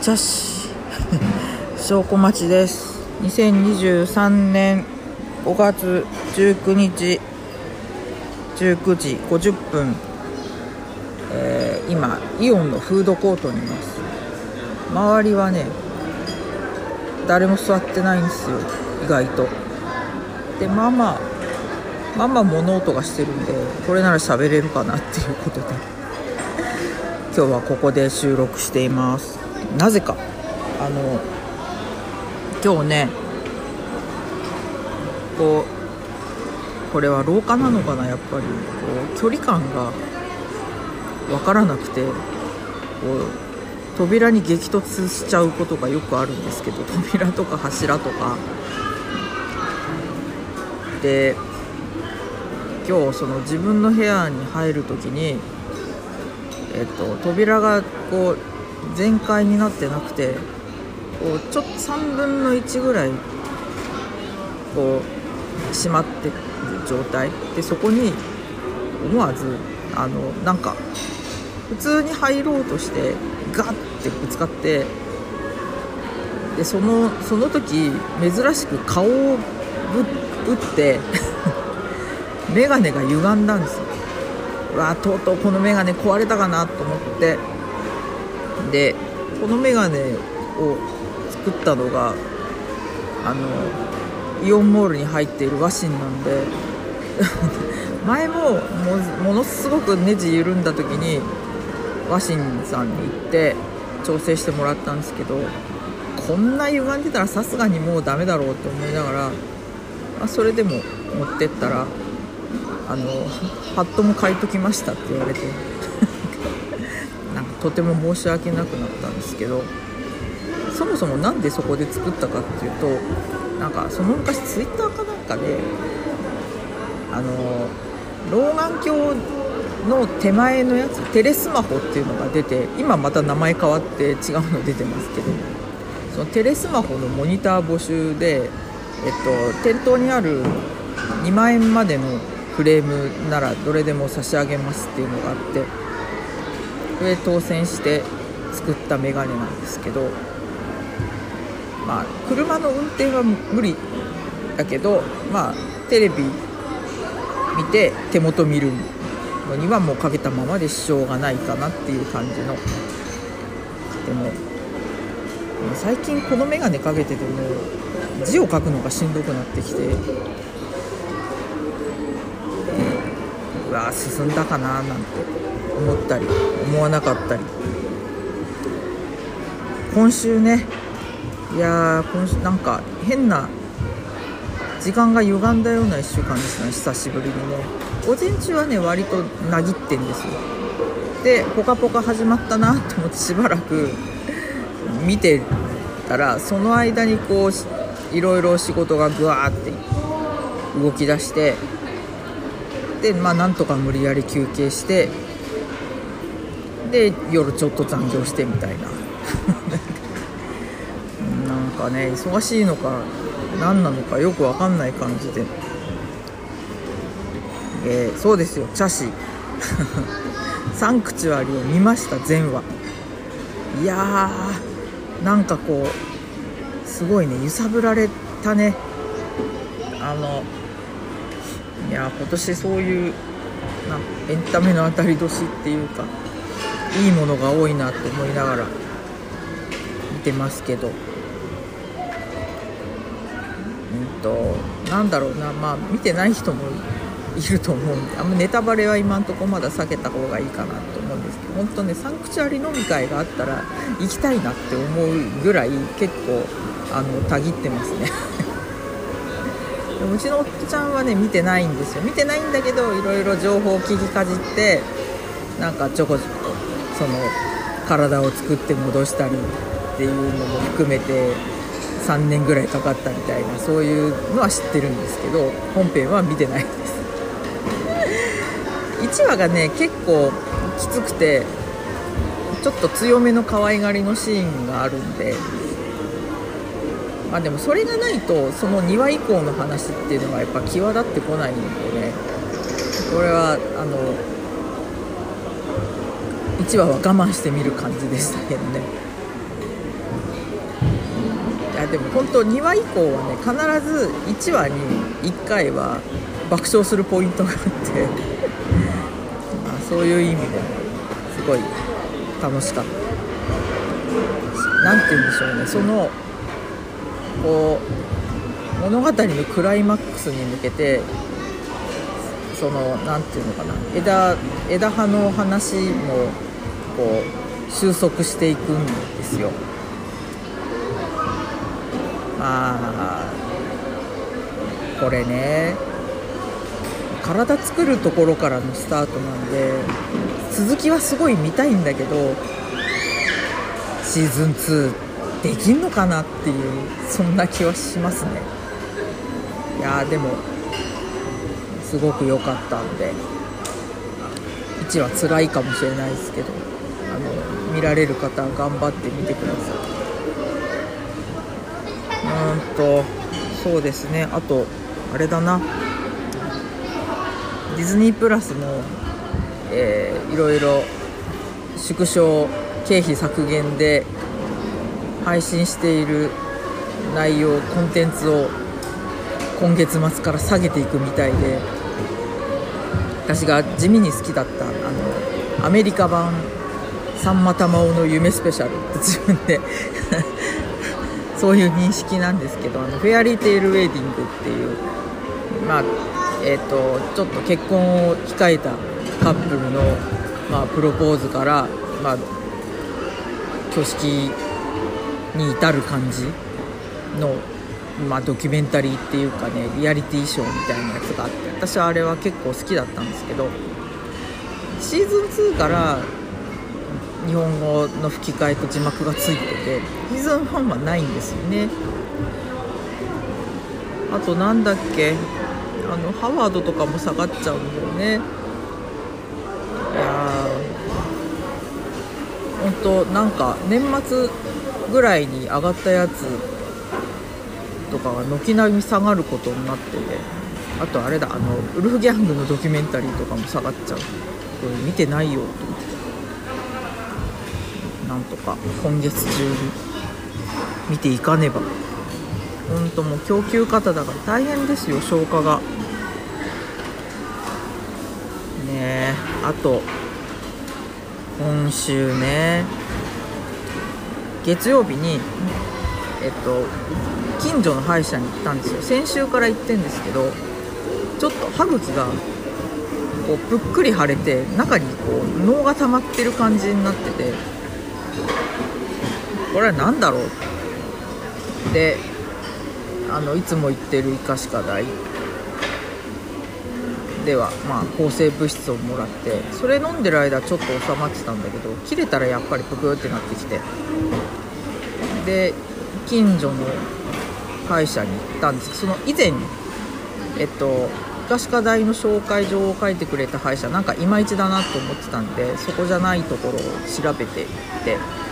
茶師 証拠待ちです。2023年5月19日。19時50分、えー今イオンのフードコートにいます。周りはね誰も座ってないんですよ。意外と。でまあまあまあまあ物音がしてるんでこれなら喋れるかなっていうことで。今日はここで収録しています。なぜか。あの今日ねこうこれは廊下なのかなやっぱり。こう距離感が分からなくてこう扉に激突しちゃうことがよくあるんですけど扉とか柱とか。で今日その自分の部屋に入る時にえっと、扉がこう全開になってなくてこうちょっと3分の1ぐらいこう閉まってる状態。でそこに思わずあのなんか普通に入ろうとしてガッてぶつかってでそのその時珍しく顔をぶ打って 眼鏡が歪んだんですよ。うわとうとうこの眼鏡壊れたかなと思って。でこの眼鏡を作ったのがあのイオンモールに入っている和紙なんで 前もものすごくネジ緩んだ時に和紙さんに行って調整してもらったんですけどこんな歪んでたらさすがにもうダメだろうと思いながら、まあ、それでも持ってったらあのハットも買いときましたって言われて。とても申し訳なくなったんですけどそもそも何でそこで作ったかっていうとなんかその昔ツイッターかなんかであの老眼鏡の手前のやつテレスマホっていうのが出て今また名前変わって違うの出てますけどそのテレスマホのモニター募集で、えっと、店頭にある2万円までのフレームならどれでも差し上げますっていうのがあってで当選して作ったメガネなんですけどまあ車の運転は無理だけどまあテレビ見て手元見るのにはもうかけたままで支障がないかなっていう感じのでも。最近このメガネかけてても字を書くのがしんどくなってきて。うわ進んだかななんて。思ったり思わなかったり。今週ねいや今週なんか変な時間が歪んだような1週間ですね久しぶりにね。午前中はね割となぎってんですよ。で「ぽかぽか」始まったなと思ってしばらく見てたらその間にこういろいろ仕事がぐわーって動き出してでまあなんとか無理やり休憩してで夜ちょっと残業してみたいな。なんかね忙しいのか何なのかよくわかんない感じで、えーそうですよ茶師。サンクチュアリを見ました全話。いやーなんかこうすごいね揺さぶられたね。あのいや今年そういうなエンタメの当たり年っていうか。いいものが多いなと思いながら見てますけど。うんとなんだろうな。まあ見てない人もいると思うんであんまネタバレは今んとこまだ避けた方がいいかなと思うんですけど本当ねサンクチュアリ飲み会があったら行きたいなって思うぐらい結構あのたぎってますね。で もうちの夫ちゃんはね見てないんですよ。見てないんだけどいろいろ情報を聞きかじってなんかちょこちょこその体を作って戻したりっていうのも含めて3年ぐらいかかったみたいなそういうのは知ってるんですけど本編は見てないです。1話がね結構きつくてちょっと強めの可愛がりのシーンがあるんでまあでもそれがないとその2話以降の話っていうのがやっぱ際立ってこないんでね。これはあの話は我慢してみる感じでしたけどね。でも本当2話以降はね必ず1話に1回は爆笑するポイントがあって まあそういう意味ですごい楽しかった。何て言うんでしょうね。そのこう物語のクライマックスに向けてその何て言うのかな。枝枝葉の話もこう収束していくんですよ。まあこれね体作るところからのスタートなんで続きはすごい見たいんだけどシーズン2できんのかなっていうそんな気はしますね。いやでもすごく良かったんで1は辛いかもしれないですけど。見られる方は頑張ってみてください。うーんとそうですね。あとあれだな。ディズニープラスも、えー、いろいろ縮小経費削減で配信している内容コンテンツを今月末から下げていくみたいで私が地味に好きだったあのアメリカ版「さんま玉緒の夢スペシャル」って自分で。そういう認識なんですけどあのフェアリーテイルウェディングっていうまあえーと、ちょっと結婚を控えたカップルの、まあ、プロポーズから、まあ、挙式に至る感じの、まあ、ドキュメンタリーっていうかねリアリティショーみたいなやつがあって私はあれは結構好きだったんですけどシーズン2から日本語の吹き替えと字幕がついててシーズン1はないんですよね。あとなんだっけあのハワードとかも下がっちゃうんだよね。いや本当なんか年末ぐらいに上がったやつとかが軒並み下がることになっててあとあれだあのウルフギャングのドキュメンタリーとかも下がっちゃう。これ見てないよと思って。んとか今月中に見ていかねば。本当もう供給方だから大変ですよ消化が。ねあと今週ね月曜日にえっと近所の歯医者に行ったんですよ。先週から行ってんですけどちょっと歯茎がこうぷっくり腫れて中にこう脳が溜まってる感じになってて。これは何だろうであのいつも行ってる医科歯科大では、まあ、抗生物質をもらってそれ飲んでる間ちょっと収まってたんだけど切れたらやっぱりプクってなってきて。で近所の歯医者に行ったんです。その以前にえっと医科歯科大の紹介状を書いてくれた歯医者なんかいまいちだなと思ってたんでそこじゃないところを調べていって。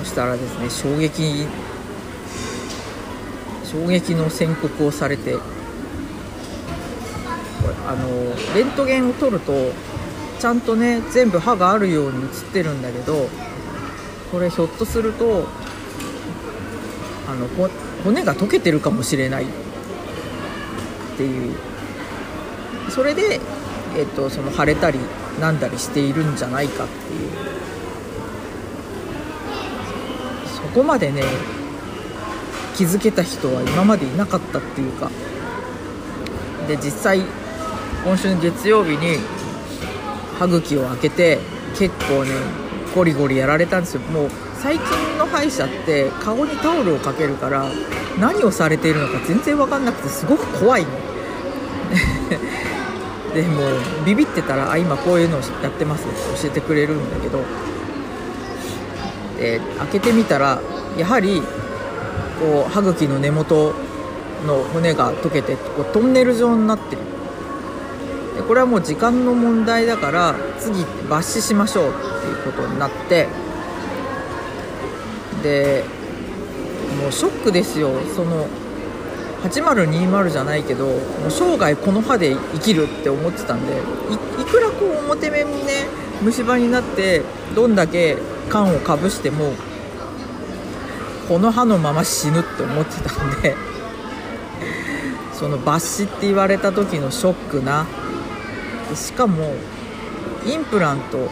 そしたらですね衝撃衝撃の宣告をされてあのレントゲンを取るとちゃんとね全部歯があるように写ってるんだけどこれひょっとするとあの骨が溶けてるかもしれない。っていう。それで、えっと、その腫れたりなんだりしているんじゃないかっていうそこまでね気づけた人は今までいなかったっていうか。で実際今週の月曜日に歯茎を開けて結構ねゴリゴリやられたんですよ。もう最近の歯医者って顔にタオルをかけるから何をされているのか全然分かんなくてすごく怖いの。でもビビってたらあ今こういうのをやってますって教えてくれるんだけど。で開けてみたらやはりこう歯茎の根元の骨が溶けてこうトンネル状になってる。でこれはもう時間の問題だから次抜歯しましょうっていうことになってでもうショックですよ。その8020じゃないけどもう生涯この歯で生きるって思ってたんでいくらこう表面にね虫歯になってどんだけ缶をかぶしてもこの歯のまま死ぬって思ってたんで その抜歯って言われた時のショックな。しかもインプラントに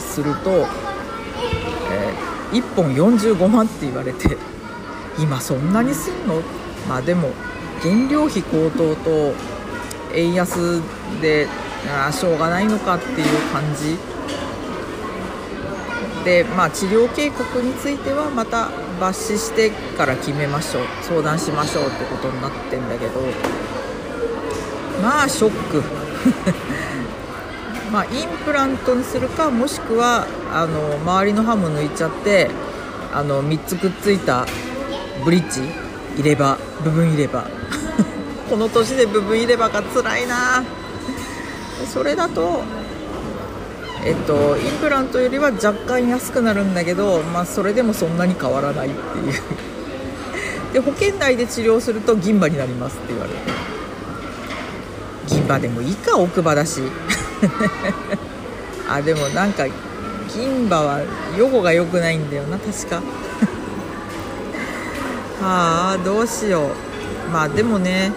すると、えー、1本45万って言われて今そんなにすんの？まあでも原料費高騰と円安であしょうがないのかっていう感じでまあ治療計画についてはまた抜歯してから決めましょう。相談しましょうってことになってんだけど。まあショック。まあインプラントにするかもしくはあの周りの歯も抜いちゃってあの3つくっついたブリッジ入れ歯部分入れ歯。この年で部分入れ歯が辛いな。それだとえっと、インプラントよりは若干安くなるんだけど、まあ、それでもそんなに変わらないっていう。で保険内で治療すると銀歯になりますって言われて銀歯でもいいか奥歯だし。あでもなんか銀歯は予後が良くないんだよな確か。は あどうしよう。まあでもね。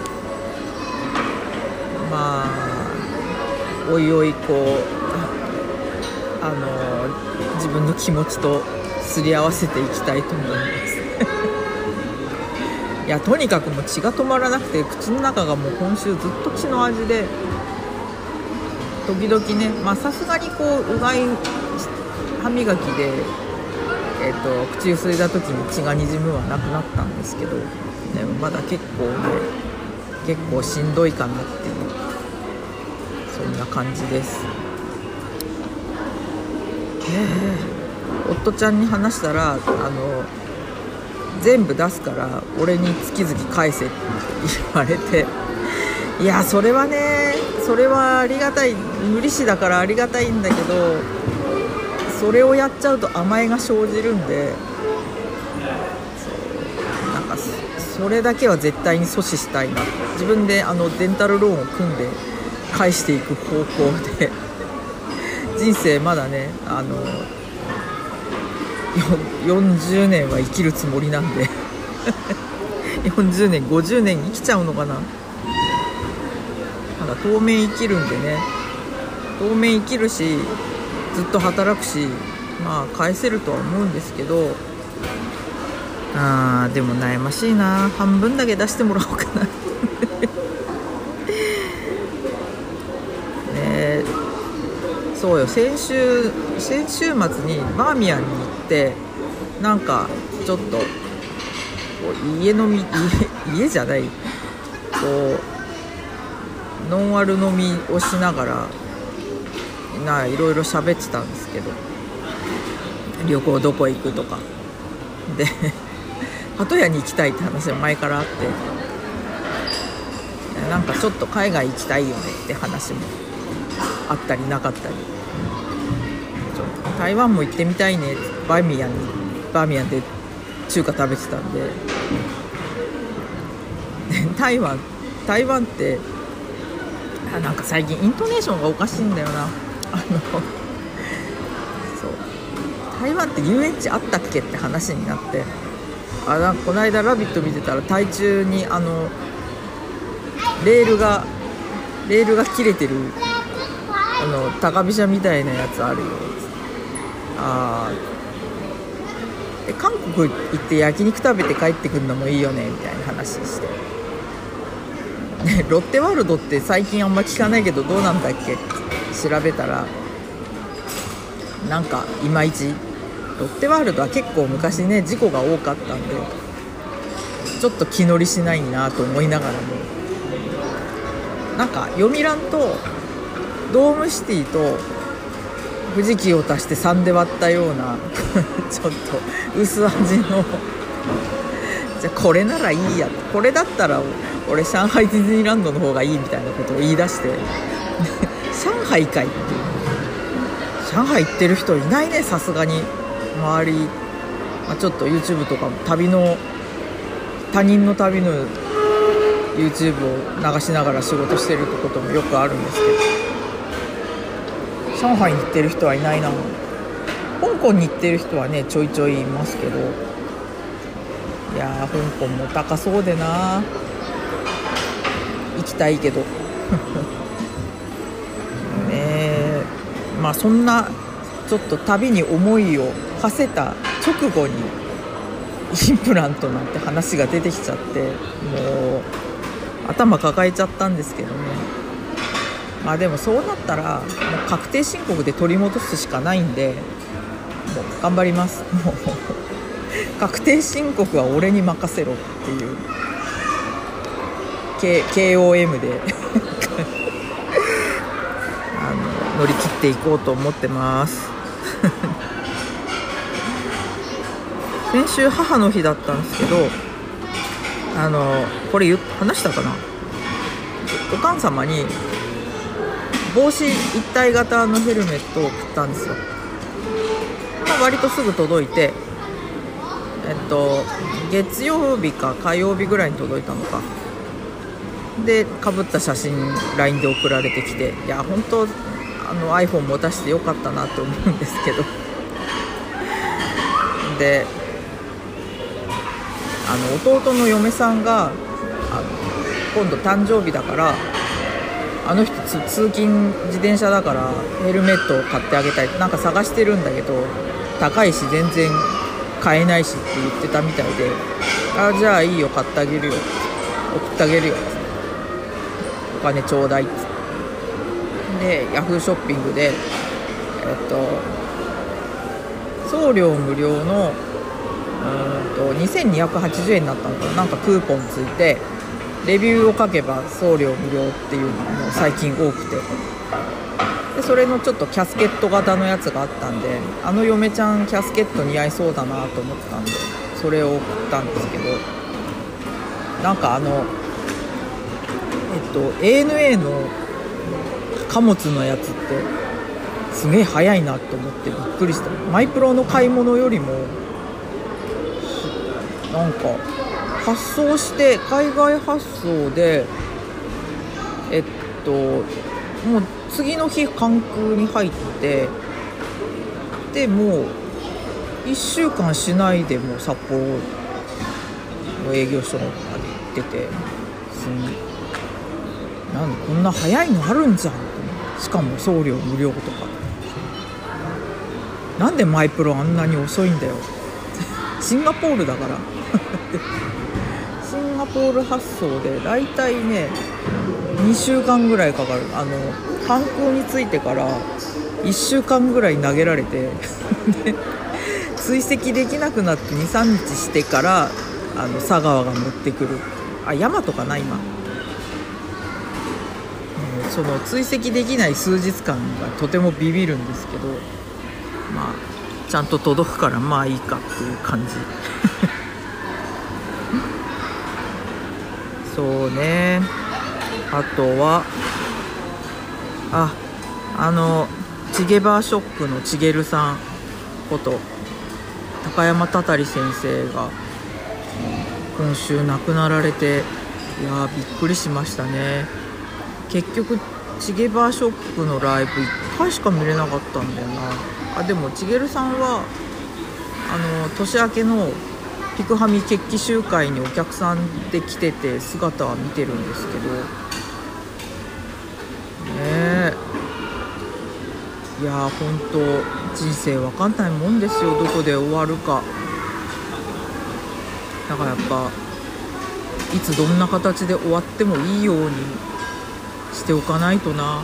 まあおいおいこうあの自分の気持ちとすり合わせていきたいと思います いやとにかくもう血が止まらなくて口の中がもう今週ずっと血の味で時々ねまあさすがにこううがい歯磨きで、えーと、口ゆすいだ時に血がにじむはなくなったんですけど、ね、まだ結構ね結構しんどいかなっていうそんな感じです。夫ちゃんに話したらあの全部出すから俺に月々返せって言われて。いやそれはねそれはありがたい。無利子だからありがたいんだけどそれをやっちゃうと甘えが生じるんで。なんかそれだけは絶対に阻止したいな。自分であのデンタルローンを組んで返していく方向で。人生まだねあの40年は生きるつもりなんで。40年50年生きちゃうのかな。まだ当面生きるんでね。当面生きるしずっと働くしまあ返せるとは思うんですけど。あーでも悩ましいな。半分だけ出してもらおうかな。そうよ。先週先週末にバーミヤンに行ってなんかちょっと家飲み家 家じゃない。こうノンアル飲みをしながらないろいろ喋ってたんですけど。旅行どこ行くとか。で 鳩屋に行きたいって話は前からあって。なんかちょっと海外行きたいよねって話もあったりなかったり。台湾も行ってみたいね。バーミヤンバーミヤンで中華食べてたんで。台湾台湾ってあなんか最近イントネーションがおかしいんだよな。あのそう。台湾って遊園地あったっけって話になって。あなこの間「ラビット!」見てたら台中にあのレールがレールが切れてるあの高飛車みたいなやつあるよ。あで韓国行って焼肉食べて帰ってくるのもいいよねみたいな話して、ね、ロッテワールドって最近あんま聞かないけどどうなんだっけ？調べたらなんかいまいち。ロッテワールドは結構昔ね事故が多かったんでちょっと気乗りしないなと思いながらも。なんか読み欄とドームシティと富士急を足して3で割ったような ちょっと薄味の。じゃこれならいいや。これだったら俺上海ディズニーランドの方がいいみたいなことを言い出して。上海かいっていう。上海行ってる人いないねさすがに。周り、まあ、ちょっと YouTube とかも旅の他人の旅の YouTube を流しながら仕事してるってこともよくあるんですけど。上海に行ってる人はいないな。香港に行ってる人はねちょいちょいいますけど。いやー香港も高そうでな。行きたいけど。ねえ。まあそんなちょっと旅に思いを馳せた直後にインプラントなんて話が出てきちゃってもう頭抱えちゃったんですけどね。まあでもそうなったらもう確定申告で取り戻すしかないんでもう頑張ります。もう確定申告は俺に任せろっていう。K KOM で。あの乗り切っていこうと思ってます。先週母の日だったんですけどあのこれ話したかな？お母様に帽子一体型のヘルメットを送ったんですよ、まあ、割とすぐ届いてえっと月曜日か火曜日ぐらいに届いたのか。でかぶった写真 LINE で送られてきていや本当あの iPhone 持たせてよかったなと思うんですけど。であの弟の嫁さんがあの今度誕生日だからあの人通勤自転車だからヘルメットを買ってあげたい。なんか探してるんだけど高いし全然買えないしって言ってたみたいで。あじゃあいいよ買ってあげるよ。送ってあげるよ。お金ちょうだい。っでヤフーショッピングでえっと送料無料のうんと2280円になったのかな。なんかクーポンついてレビューを書けば送料無料っていうのも最近多くて。でそれのちょっとキャスケット型のやつがあったんであの嫁ちゃんキャスケット似合いそうだなと思ったんでそれを送ったんですけど。なんかあのえっと ANA の貨物のやつってすげえ早いなと思ってびっくりした。マイプロの買い物よりもなんか発送して海外発送でえっともう次の日関空に入ってでもう1週間しないでもう札幌の営業所まで行っててすなんでこんな早いのあるんじゃん。しかも送料無料とか。なんでマイプロあんなに遅いんだよ。シンガポールだから。シンガポール発送でだいたいね2週間ぐらいかかる。あの観光に着いてから1週間ぐらい投げられて で追跡できなくなって23日してからあの佐川が持ってくる。あ山とかな今、うん、その追跡できない数日間がとてもビビるんですけどまあちゃんと届くからまあいいかっていう感じ。そうね。あとはああのチゲバーショックのチゲルさんこと高山たたり先生が今週亡くなられていやびっくりしましたね。結局チゲバーショックのライブ1回しか見れなかったんだよな。あでもチゲルさんはあの年明けのピクハミ決起集会にお客さんで来てて姿は見てるんですけどねえいやー本当人生わかんないもんですよどこで終わるか。だからやっぱいつどんな形で終わってもいいようにしておかないとな。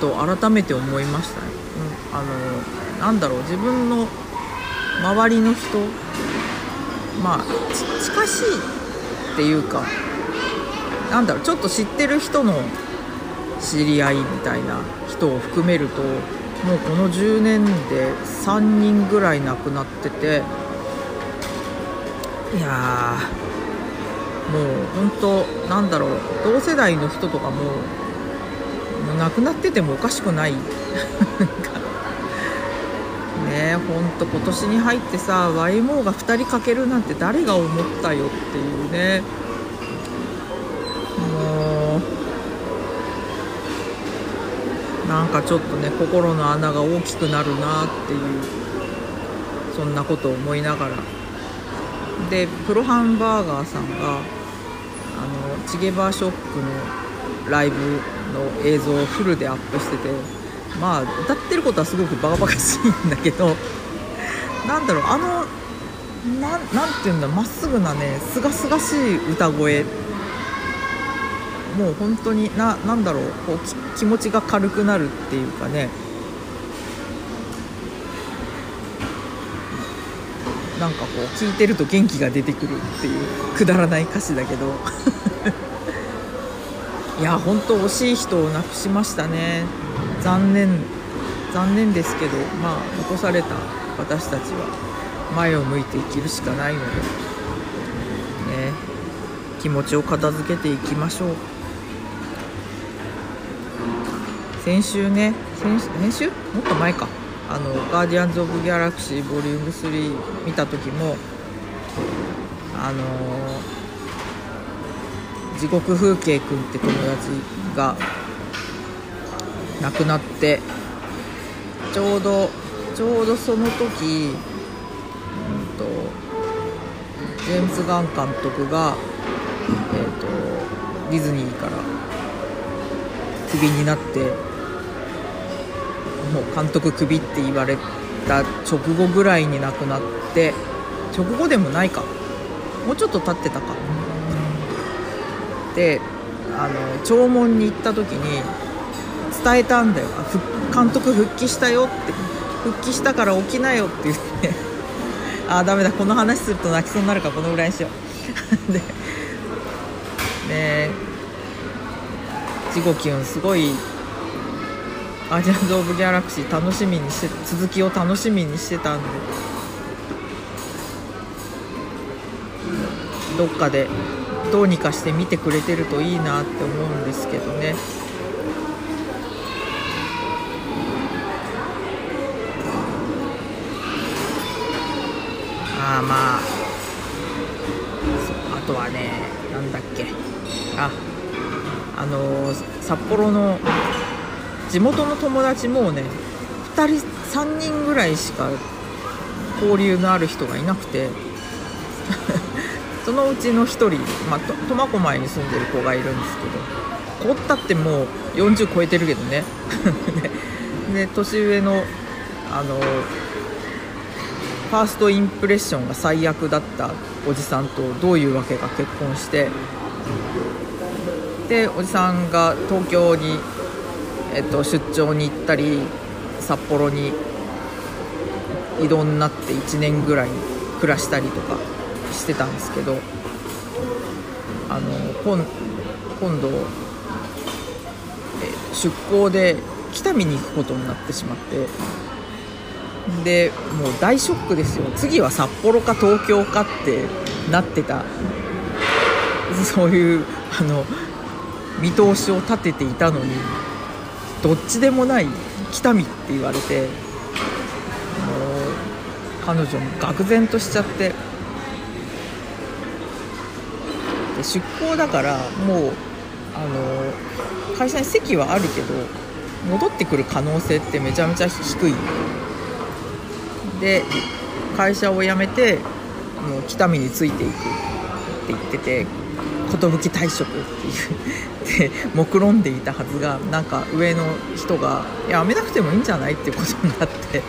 本当改めて思いましたね、うん、あのなんだろう自分の周りの人まあ近しいっていうかなんだろうちょっと知ってる人の知り合いみたいな人を含めるともうこの10年で3人ぐらい亡くなってていやもう本当なんだろう同世代の人とかももう亡くなっててもおかしくない。ね。ほんと今年に入ってさ YMO が2人かけるなんて誰が思ったよっていうね。もうなんかちょっとね心の穴が大きくなるなっていうそんなことを思いながら。でプロハンバーガーさんがあのチゲバーショックのライブの映像をフルでアップしててまあ歌ってることはすごくバカバカしいんだけどなんだろうあのななんて言うんだまっすぐなねすがすがしい歌声。もう本当にななんだろうこう気持ちが軽くなるっていうかね。なんかこう聞いてると元気が出てくるっていうくだらない歌詞だけど。いや本当惜しい人を亡くしましたね。残念残念ですけどまあ残された私たちは前を向いて生きるしかないのでね気持ちを片付けていきましょう。先週ね先先週？もっと前か。あの「ガーディアンズ・オブ・ギャラクシーボリューム3見た時もあの地獄風景くんって友達が亡くなってちょうどちょうどその時、うんと、ジェームズ・ガン監督が、えーとディズニーからクビになってもう監督クビって言われた直後ぐらいに亡くなって直後でもないか。もうちょっと経ってたか。であの弔問に行った時に伝えたんだよ。監督復帰したよって復帰したから起きなよって言って。ああダメだ。この話すると泣きそうになるからこのぐらいにしよう。でねジゴキュンすごいアジアンズ・オブ・ギャラクシー楽しみにして続きを楽しみにしてたんで。どっかでどうにかして見てくれてるといいなって思うんですけどね。ああまあ。あとはねなんだっけ。ああのー、札幌の地元の友達もうね2人3人ぐらいしか交流のある人がいなくて。そのうちの1人、まあ、苫小牧に住んでる子がいるんですけど子ったってもう40超えてるけどね。で年上のあのファーストインプレッションが最悪だったおじさんとどういうわけか結婚してでおじさんが東京にえっと、出張に行ったり札幌に移動になって1年ぐらい暮らしたりとか。してたんですけどあの今今度、え出向で北見に行くことになってしまってでもう大ショックですよ。次は札幌か東京かってなってた。そういうあの見通しを立てていたのにどっちでもない北見って言われてもう彼女も愕然としちゃってで出向だからもうあの会社に席はあるけど戻ってくる可能性ってめちゃめちゃ低い。で会社を辞めてもう北見についていくって言ってて寿退職っていう。で目論んでいたはずがなんか上の人がやめなくてもいいんじゃないっていうことになって。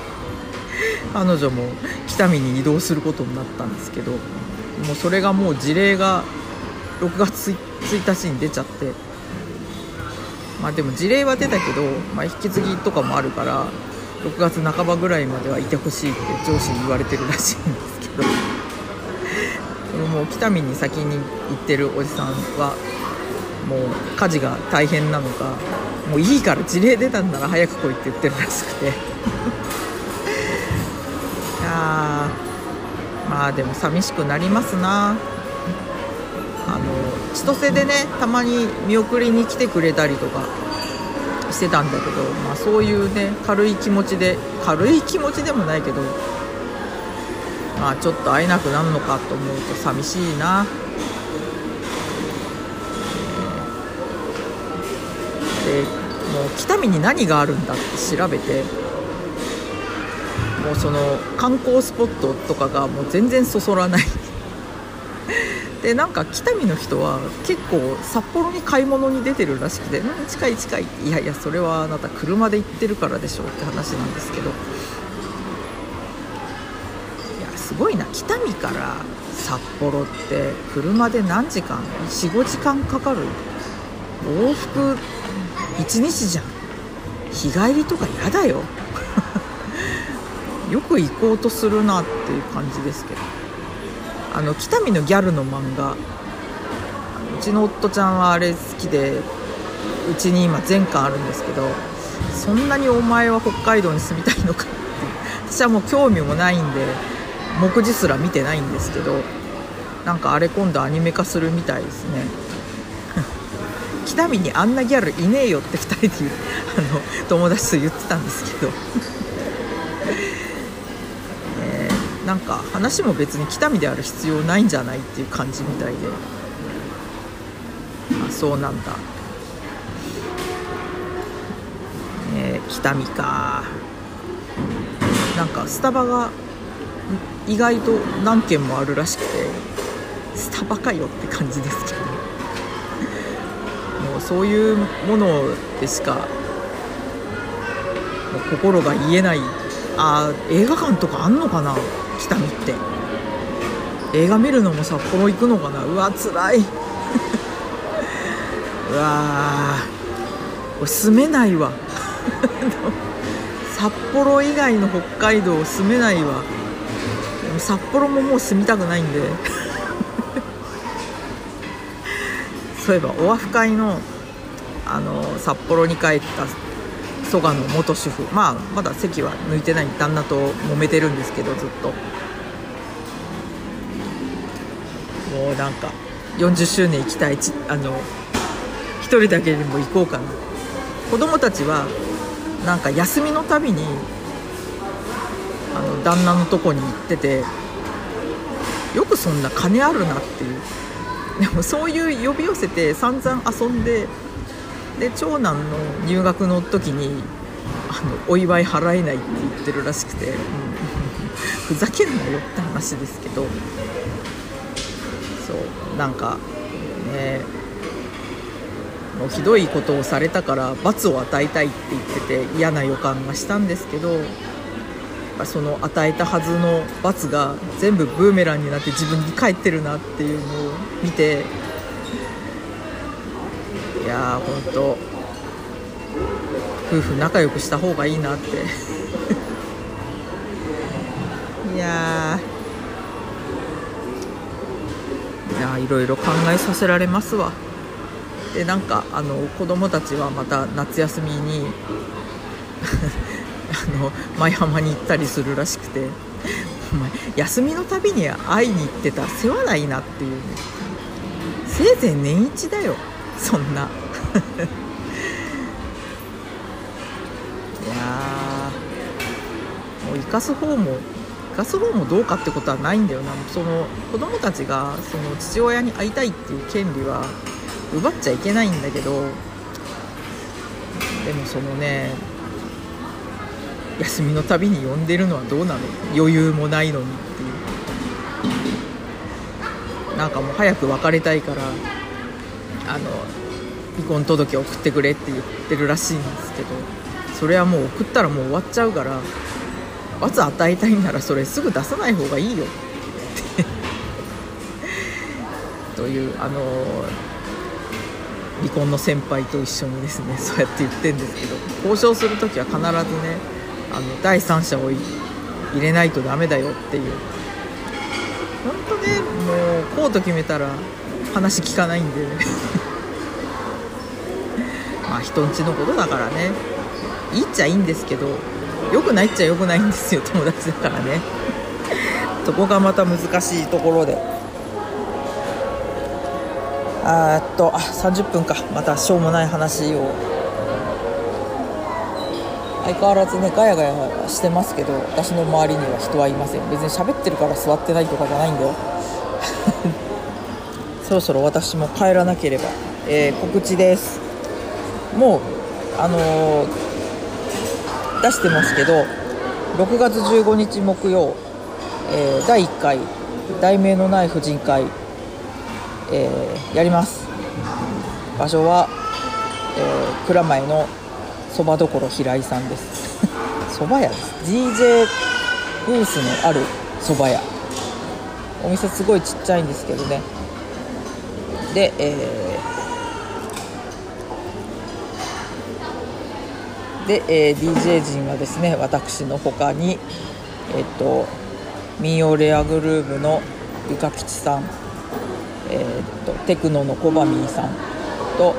彼女も北見に移動することになったんですけどもうそれがもう事例が6月1日に出ちゃって。まあでも事例は出たけど、まあ、引き継ぎとかもあるから6月半ばぐらいまではいてほしいって上司に言われてるらしいんですけど。で。もう北見に先に行ってるおじさんはもう家事が大変なのかもういいから事例出たんなら早く来いって言ってるらしくて。いやまあでも寂しくなりますな。あの千歳でねたまに見送りに来てくれたりとかしてたんだけど、まあ、そういうね軽い気持ちで軽い気持ちでもないけどまあちょっと会えなくなるのかと思うと寂しいな、でもう北見に何があるんだって調べてもうその観光スポットとかがもう全然そそらない。でなんか北見の人は結構札幌に買い物に出てるらしくて「うん近い近い」いやいやそれはあなた車で行ってるからでしょうって話なんですけど。いやすごいな。北見から札幌って車で何時間？45時間かかる？往復1日じゃん。日帰りとか嫌だよ。よく行こうとするなっていう感じですけど。あの北見のギャルの漫画。うちの夫ちゃんはあれ好きでうちに今全巻あるんですけどそんなにお前は北海道に住みたいのかって私はもう興味もないんで目次すら見てないんですけどなんかあれ今度アニメ化するみたいですね。北見にあんなギャルいねえよって2人であの友達と言ってたんですけど。なんか話も別に北見である必要ないんじゃないっていう感じみたいで。あそうなんだ、えー、北見か。なんかスタバが意外と何軒もあるらしくてスタバかよって感じですけど。もうそういうものでしかもう心が言えない。あ映画館とかあんのかな？北見って。映画見るのも札幌行くのかな。うわつらい。うわ俺住めないわ。札幌以外の北海道住めないわ。でも札幌ももう住みたくないんで。そういえばオアフ会のあの札幌に帰った蘇我の元主婦。まあまだ席は抜いてない旦那と揉めてるんですけどずっと。もうなんか40周年行きたいちあの1人だけでも行こうかな。子供たちはなんか休みのたびにあの旦那のとこに行っててよくそんな金あるなっていう。でもそういう呼び寄せて散々遊んでで長男の入学の時にあのお祝い払えないって言ってるらしくて、うん、ふざけんなよって話ですけど。そう。なんかねもうひどいことをされたから罰を与えたいって言ってて嫌な予感がしたんですけどその与えたはずの罰が全部ブーメランになって自分に返ってるなっていうのを見てや本当夫婦仲良くした方がいいなって。いやいやいろいろ考えさせられますわ。でなんかあの子供たちはまた夏休みに あの舞浜に行ったりするらしくて。お前休みのたびに会いに行ってた世話ないなっていうね。せいぜい年一だよそんな。いやもう生かす方も生かす方もどうかってことはないんだよな。その子供たちがその父親に会いたいっていう権利は奪っちゃいけないんだけどでもそのね休みのたびに呼んでるのはどうなの？余裕もないのにっていう。なんかもう早く別れたいからあの離婚届を送ってくれって言ってるらしいんですけどそれはもう送ったらもう終わっちゃうから罰与えたいんならそれすぐ出さない方がいいよ というあの離婚の先輩と一緒にですねそうやって言ってるんですけど交渉する時は必ずねあの第三者を入れないとダメだよっていう。本当ねもうこうと決めたら話聞かないんでね。まあ人んちのことだからね。いいっちゃいいんですけど良くないっちゃ良くないんですよ友達だからね。そこがまた難しいところで。あっとあ30分か。またしょうもない話を。相変わらずねガヤガヤしてますけど私の周りには人はいません。別に喋ってるから座ってないとかじゃないんだよ。そろそろ私も帰らなければ、えー、告知です。もうあのー、出してますけど6月15日木曜、えー、第1回題名のない婦人会、えー、やります。場所は、えー、蔵前のそばどころ平井さんです。そば屋？です DJ ブースのあるそば屋。お店すごいちっちゃいんですけどね。で、えー、で、えー、DJ 陣はですね私のほかにえっと民謡レアグルーヴのゆかきちさん、えー、っとテクノのコバミーさんと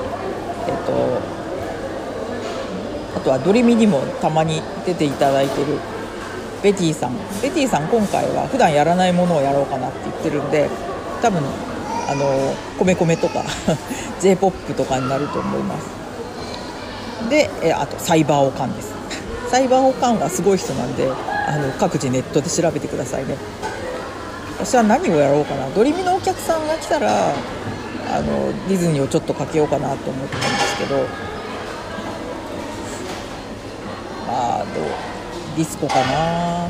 えっとあとはドリミにもたまに出ていただいてるベティさん。ベティさん今回は普段やらないものをやろうかなって言ってるんで多分あの米米とか j p o p とかになると思います。でえあとサイバーオカンです。サイバーオカンはすごい人なんであの各自ネットで調べてくださいね。私は何をやろうかな。ドリミのお客さんが来たらあのディズニーをちょっとかけようかなと思ってるんですけど。まあどうディスコかな。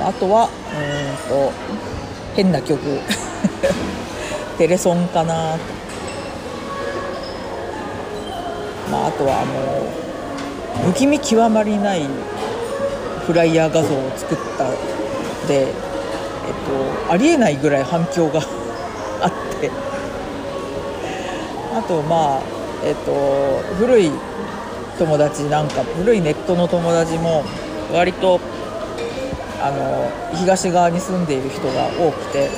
あとはうんと変な曲。テレソンかな。まああとはあの不気味極まりないフライヤー画像を作ったで、えっと、ありえないぐらい反響が あって。あとまあえっと古い友達なんか古いネットの友達も割とあの東側に住んでいる人が多くて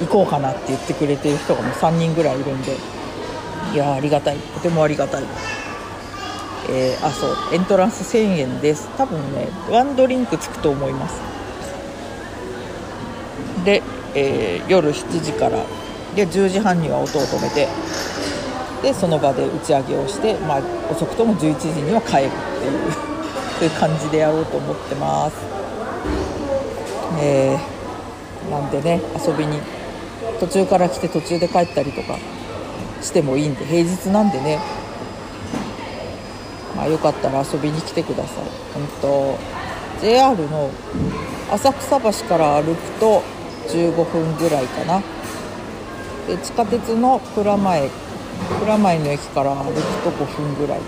行こうかなって言ってくれてる人がもう3人ぐらいいるんでいやありがたい。とてもありがたい、えー、あそう。エントランス1000円です。多分ねワンドリンクつくと思います。で、えー、夜7時から。で10時半には音を止めて。でその場で打ち上げをして、まあ、遅くとも11時には帰るっていう。という感じでやろうと思ってます。えー、なんでね遊びに途中から来て途中で帰ったりとか。してもいいんで平日なんでね。まあ、よかったら遊びに来てください。本当 JR の浅草橋から歩くと15分ぐらいかな。で地下鉄の蔵前蔵前の駅から歩くと5分ぐらい。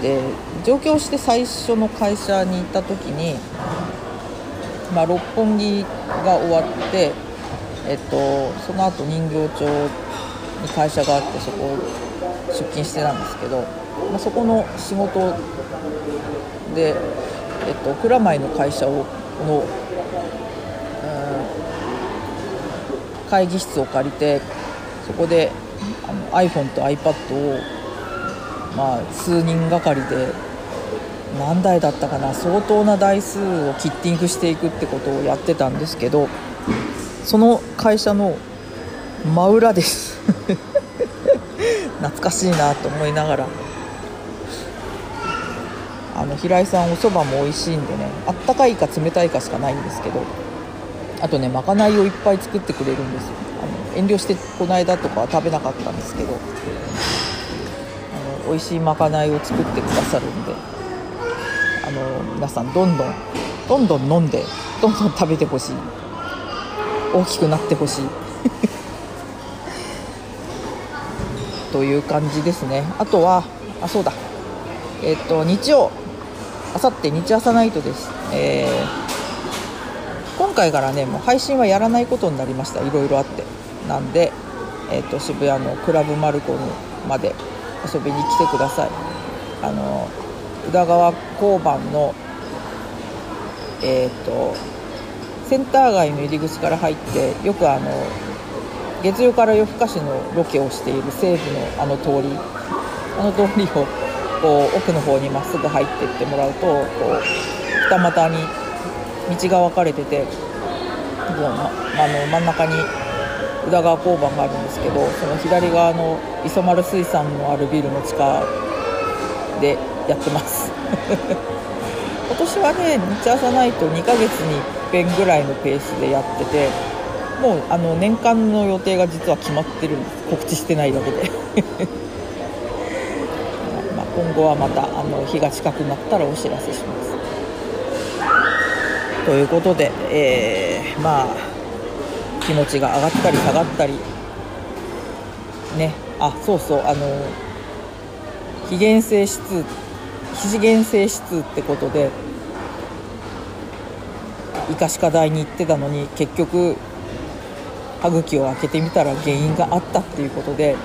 で上京して最初の会社に行った時に、まあ、六本木が終わって、えっと、その後人形町に会社があってそこ出勤してたんですけど、まあ、そこの仕事で、えっと、蔵前の会社をの、うん、会議室を借りてそこであの iPhone と iPad を、まあ、数人がかりで何台だったかな相当な台数をキッティングしていくってことをやってたんですけどその会社の真裏です。懐かしいなと思いながら。あの平井さんおそばも美味しいんでねあったかいか冷たいかしかないんですけどあとねまかないをいっぱい作ってくれるんですよ。あの遠慮してこの間とかは食べなかったんですけどあの美味しいまかないを作ってくださるんであの皆さんどんどんどんどん飲んでどんどん食べてほしい。大きくなってほしい。という感じですね。あとはあそうだ。えっ、と日曜。あさって日朝ナイトです、えー、今回からねもう配信はやらないことになりました。いろいろあって。なんで、えーと、と渋谷のクラブマルコムまで遊びに来てください。あの宇田川交番のえっ、ー、とセンター街の入り口から入ってよくあの月曜から夜更かしのロケをしている西部のあの通りあの通りをこう奥の方にまっすぐ入っていってもらうとこう二股に道が分かれててこう、ま、あの真ん中に宇田川交番があるんですけどその左側の磯丸水産のあるビルの地下でやってます。今年はね日朝ナイト2ヶ月に1遍ぐらいのペースでやっててもうあの年間の予定が実は決まってる告知してないだけで。まあ今後はまたあの日が近くなったらお知らせします。ということで、えー、まあ気持ちが上がったり下がったり。ね。あそうそう。あの非現性指数非次元性指数ってことで医科歯科大に行ってたのに結局歯茎を開けてみたら原因があったっていうことで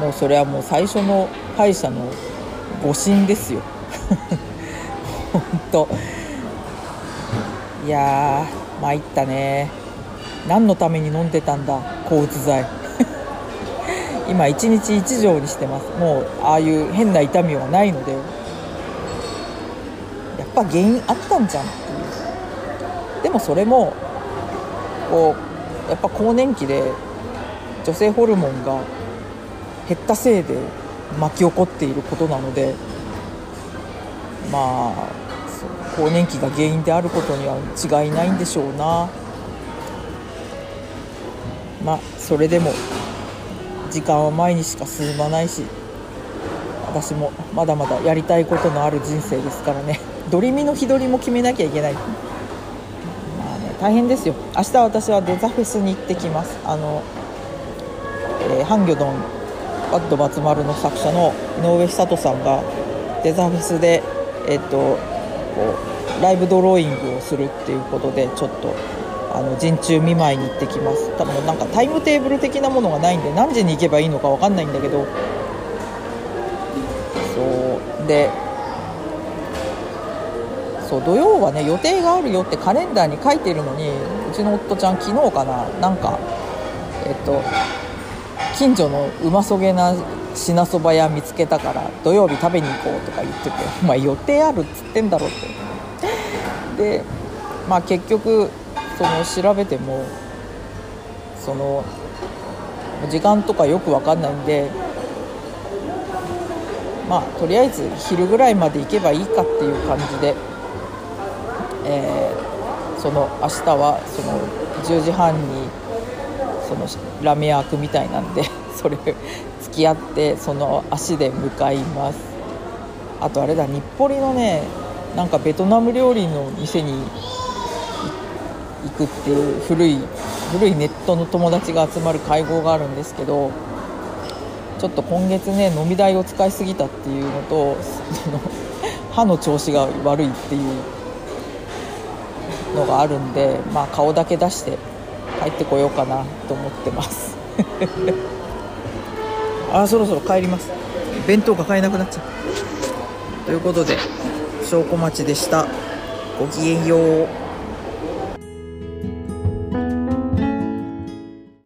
もうそれはもう最初の歯医者の誤診ですよ。本当。いやー参ったね。何のために飲んでたんだ抗うつ剤。今1日1錠にしてます。もうああいう変な痛みはないので。やっぱ原因あったんじゃんっていう。でもそれもこうやっぱ更年期で女性ホルモンが減ったせいで巻き起こっていることなのでまあ更年期が原因であることには違いないんでしょうな。まあそれでも時間は前にしか進まないし私もまだまだやりたいことのある人生ですからね。ドリミの日取りも決めなきゃいけない。大変ですよ。明日私はデザフェスに行ってきます。あの、えー、ハンギョドンバッドバツマルの作者の井上久人さんがデザフェスでえっ、とこうライブドローイングをするっていうことでちょっとあの陣中見舞いに行ってきます。多分なんかタイムテーブル的なものがないんで何時に行けばいいのか分かんないんだけど。そう。でそう土曜はね予定があるよってカレンダーに書いてるのにうちの夫ちゃん昨日かななんかえっと近所のうまそげな品そば屋見つけたから土曜日食べに行こうとか言ってて お前予定あるっつってんだろって。でまあ結局その調べてもその時間とかよく分かんないんでまあとりあえず昼ぐらいまで行けばいいかっていう感じで、えー、その明日はその10時半にそのラメン屋開くみたいなんで それ付き合ってその足で向かいます。あとあれだ日暮里のねなんかベトナム料理の店に行くっていう古い古いネットの友達が集まる会合があるんですけどちょっと今月ね飲み代を使いすぎたっていうのとその 歯の調子が悪いっていうのがあるんでまあ顔だけ出して帰ってこようかなと思ってます。あそろそろ帰ります。弁当が買えなくなっちゃう。ということで証拠待ちでした。ごきげんよう。